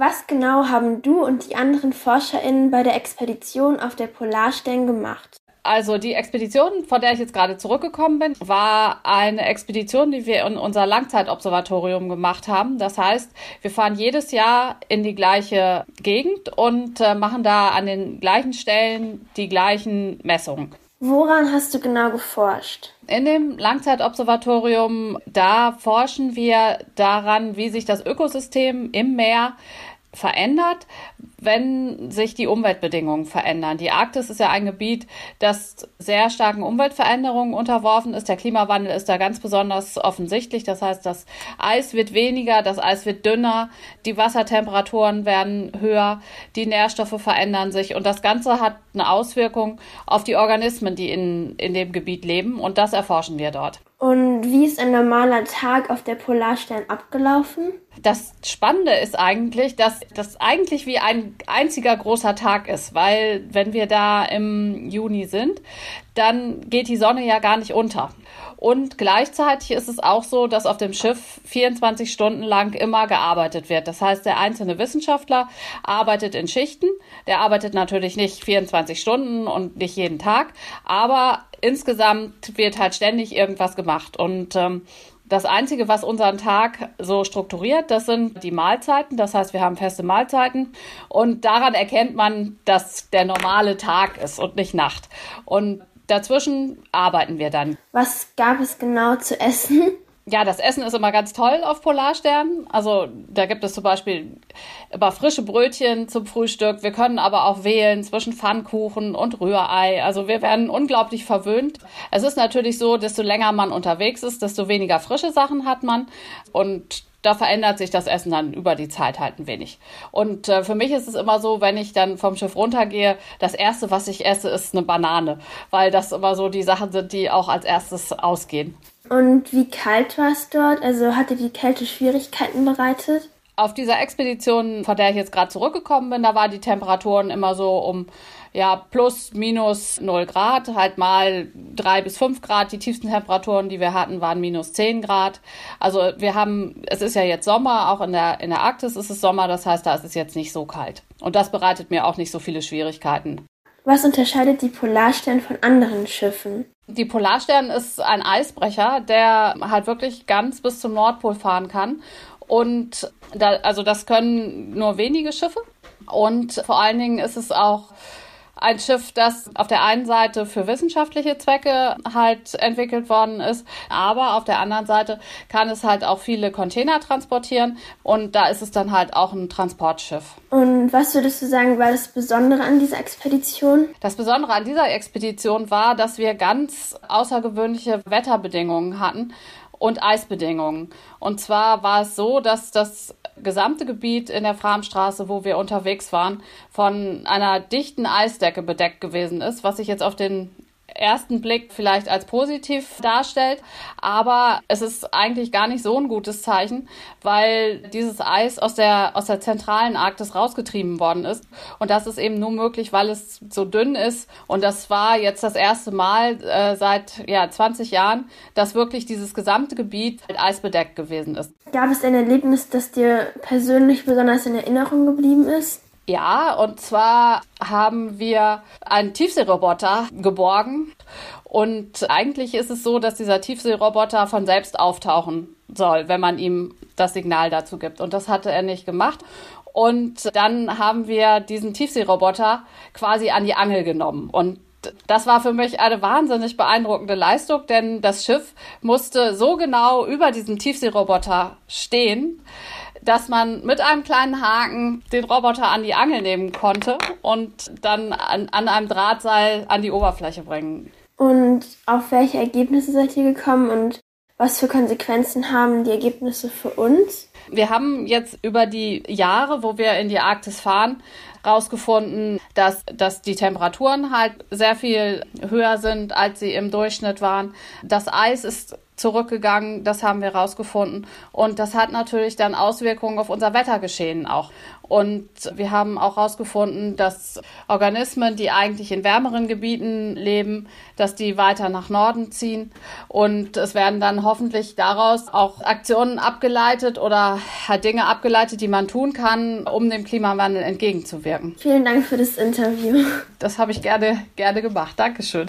Was genau haben du und die anderen ForscherInnen bei der Expedition auf der Polarstern gemacht? Also die Expedition, von der ich jetzt gerade zurückgekommen bin, war eine Expedition, die wir in unser Langzeitobservatorium gemacht haben. Das heißt, wir fahren jedes Jahr in die gleiche Gegend und äh, machen da an den gleichen Stellen die gleichen Messungen. Woran hast du genau geforscht? In dem Langzeitobservatorium, da forschen wir daran, wie sich das Ökosystem im Meer verändert, wenn sich die Umweltbedingungen verändern. Die Arktis ist ja ein Gebiet, das sehr starken Umweltveränderungen unterworfen ist. Der Klimawandel ist da ganz besonders offensichtlich. Das heißt, das Eis wird weniger, das Eis wird dünner, die Wassertemperaturen werden höher, die Nährstoffe verändern sich und das Ganze hat eine Auswirkung auf die Organismen, die in, in dem Gebiet leben und das erforschen wir dort. Und wie ist ein normaler Tag auf der Polarstern abgelaufen? Das Spannende ist eigentlich, dass das eigentlich wie ein einziger großer Tag ist, weil wenn wir da im Juni sind, dann geht die Sonne ja gar nicht unter. Und gleichzeitig ist es auch so, dass auf dem Schiff 24 Stunden lang immer gearbeitet wird. Das heißt, der einzelne Wissenschaftler arbeitet in Schichten. Der arbeitet natürlich nicht 24 Stunden und nicht jeden Tag, aber insgesamt wird halt ständig irgendwas gemacht. Und ähm, das Einzige, was unseren Tag so strukturiert, das sind die Mahlzeiten. Das heißt, wir haben feste Mahlzeiten und daran erkennt man, dass der normale Tag ist und nicht Nacht. Und dazwischen arbeiten wir dann. Was gab es genau zu essen? Ja, das Essen ist immer ganz toll auf Polarsternen. Also da gibt es zum Beispiel immer frische Brötchen zum Frühstück. Wir können aber auch wählen zwischen Pfannkuchen und Rührei. Also wir werden unglaublich verwöhnt. Es ist natürlich so, desto länger man unterwegs ist, desto weniger frische Sachen hat man. Und da verändert sich das Essen dann über die Zeit halt ein wenig. Und äh, für mich ist es immer so, wenn ich dann vom Schiff runtergehe, das erste, was ich esse, ist eine Banane, weil das immer so die Sachen sind, die auch als erstes ausgehen. Und wie kalt war es dort? Also hatte die Kälte Schwierigkeiten bereitet? Auf dieser Expedition, von der ich jetzt gerade zurückgekommen bin, da waren die Temperaturen immer so um ja, plus, minus 0 Grad, halt mal 3 bis 5 Grad. Die tiefsten Temperaturen, die wir hatten, waren minus 10 Grad. Also wir haben, es ist ja jetzt Sommer, auch in der, in der Arktis ist es Sommer, das heißt, da ist es jetzt nicht so kalt. Und das bereitet mir auch nicht so viele Schwierigkeiten. Was unterscheidet die Polarstern von anderen Schiffen? Die Polarstern ist ein Eisbrecher, der halt wirklich ganz bis zum Nordpol fahren kann. Und da, also das können nur wenige Schiffe. Und vor allen Dingen ist es auch ein Schiff, das auf der einen Seite für wissenschaftliche Zwecke halt entwickelt worden ist, aber auf der anderen Seite kann es halt auch viele Container transportieren und da ist es dann halt auch ein Transportschiff. Und was würdest du sagen, war das Besondere an dieser Expedition? Das Besondere an dieser Expedition war, dass wir ganz außergewöhnliche Wetterbedingungen hatten und Eisbedingungen. Und zwar war es so, dass das gesamte Gebiet in der Framstraße, wo wir unterwegs waren, von einer dichten Eisdecke bedeckt gewesen ist, was sich jetzt auf den ersten Blick vielleicht als positiv darstellt, aber es ist eigentlich gar nicht so ein gutes Zeichen, weil dieses Eis aus der, aus der zentralen Arktis rausgetrieben worden ist. Und das ist eben nur möglich, weil es so dünn ist. Und das war jetzt das erste Mal äh, seit ja, 20 Jahren, dass wirklich dieses gesamte Gebiet mit Eis bedeckt gewesen ist. Gab es ein Erlebnis, das dir persönlich besonders in Erinnerung geblieben ist? Ja, und zwar haben wir einen Tiefseeroboter geborgen. Und eigentlich ist es so, dass dieser Tiefseeroboter von selbst auftauchen soll, wenn man ihm das Signal dazu gibt. Und das hatte er nicht gemacht. Und dann haben wir diesen Tiefseeroboter quasi an die Angel genommen. Und das war für mich eine wahnsinnig beeindruckende Leistung, denn das Schiff musste so genau über diesem Tiefseeroboter stehen, dass man mit einem kleinen Haken den Roboter an die Angel nehmen konnte und dann an, an einem Drahtseil an die Oberfläche bringen. Und auf welche Ergebnisse seid ihr gekommen und was für Konsequenzen haben die Ergebnisse für uns? Wir haben jetzt über die Jahre, wo wir in die Arktis fahren, herausgefunden, dass, dass die Temperaturen halt sehr viel höher sind, als sie im Durchschnitt waren. Das Eis ist zurückgegangen. Das haben wir rausgefunden. Und das hat natürlich dann Auswirkungen auf unser Wettergeschehen auch. Und wir haben auch herausgefunden, dass Organismen, die eigentlich in wärmeren Gebieten leben, dass die weiter nach Norden ziehen. Und es werden dann hoffentlich daraus auch Aktionen abgeleitet oder Dinge abgeleitet, die man tun kann, um dem Klimawandel entgegenzuwirken. Vielen Dank für das Interview. Das habe ich gerne, gerne gemacht. Dankeschön.